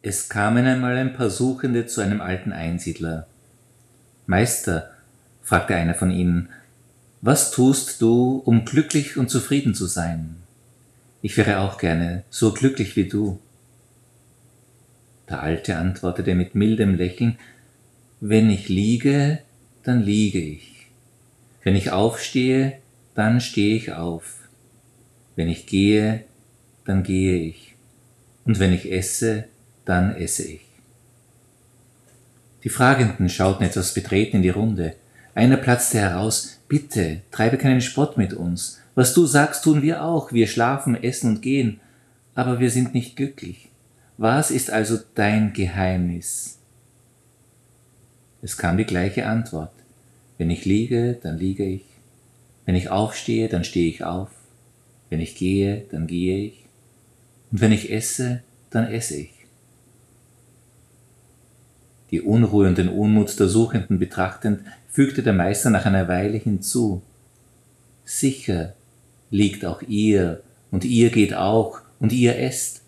Es kamen einmal ein paar Suchende zu einem alten Einsiedler. Meister, fragte einer von ihnen, was tust du, um glücklich und zufrieden zu sein? Ich wäre auch gerne so glücklich wie du. Der Alte antwortete mit mildem Lächeln, wenn ich liege, dann liege ich. Wenn ich aufstehe, dann stehe ich auf. Wenn ich gehe, dann gehe ich. Und wenn ich esse, dann esse ich. Die Fragenden schauten etwas betreten in die Runde. Einer platzte heraus, bitte, treibe keinen Spott mit uns. Was du sagst, tun wir auch. Wir schlafen, essen und gehen. Aber wir sind nicht glücklich. Was ist also dein Geheimnis? Es kam die gleiche Antwort. Wenn ich liege, dann liege ich. Wenn ich aufstehe, dann stehe ich auf. Wenn ich gehe, dann gehe ich. Und wenn ich esse, dann esse ich. Die Unruhe und den Unmut der Suchenden betrachtend, fügte der Meister nach einer Weile hinzu. Sicher liegt auch ihr, und ihr geht auch, und ihr esst.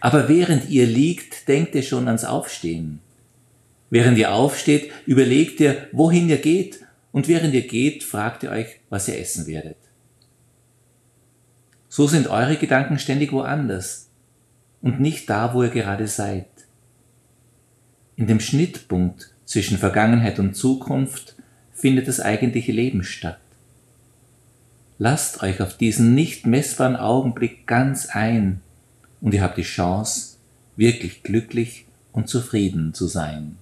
Aber während ihr liegt, denkt ihr schon ans Aufstehen. Während ihr aufsteht, überlegt ihr, wohin ihr geht, und während ihr geht, fragt ihr euch, was ihr essen werdet. So sind eure Gedanken ständig woanders und nicht da, wo ihr gerade seid. In dem Schnittpunkt zwischen Vergangenheit und Zukunft findet das eigentliche Leben statt. Lasst euch auf diesen nicht messbaren Augenblick ganz ein und ihr habt die Chance, wirklich glücklich und zufrieden zu sein.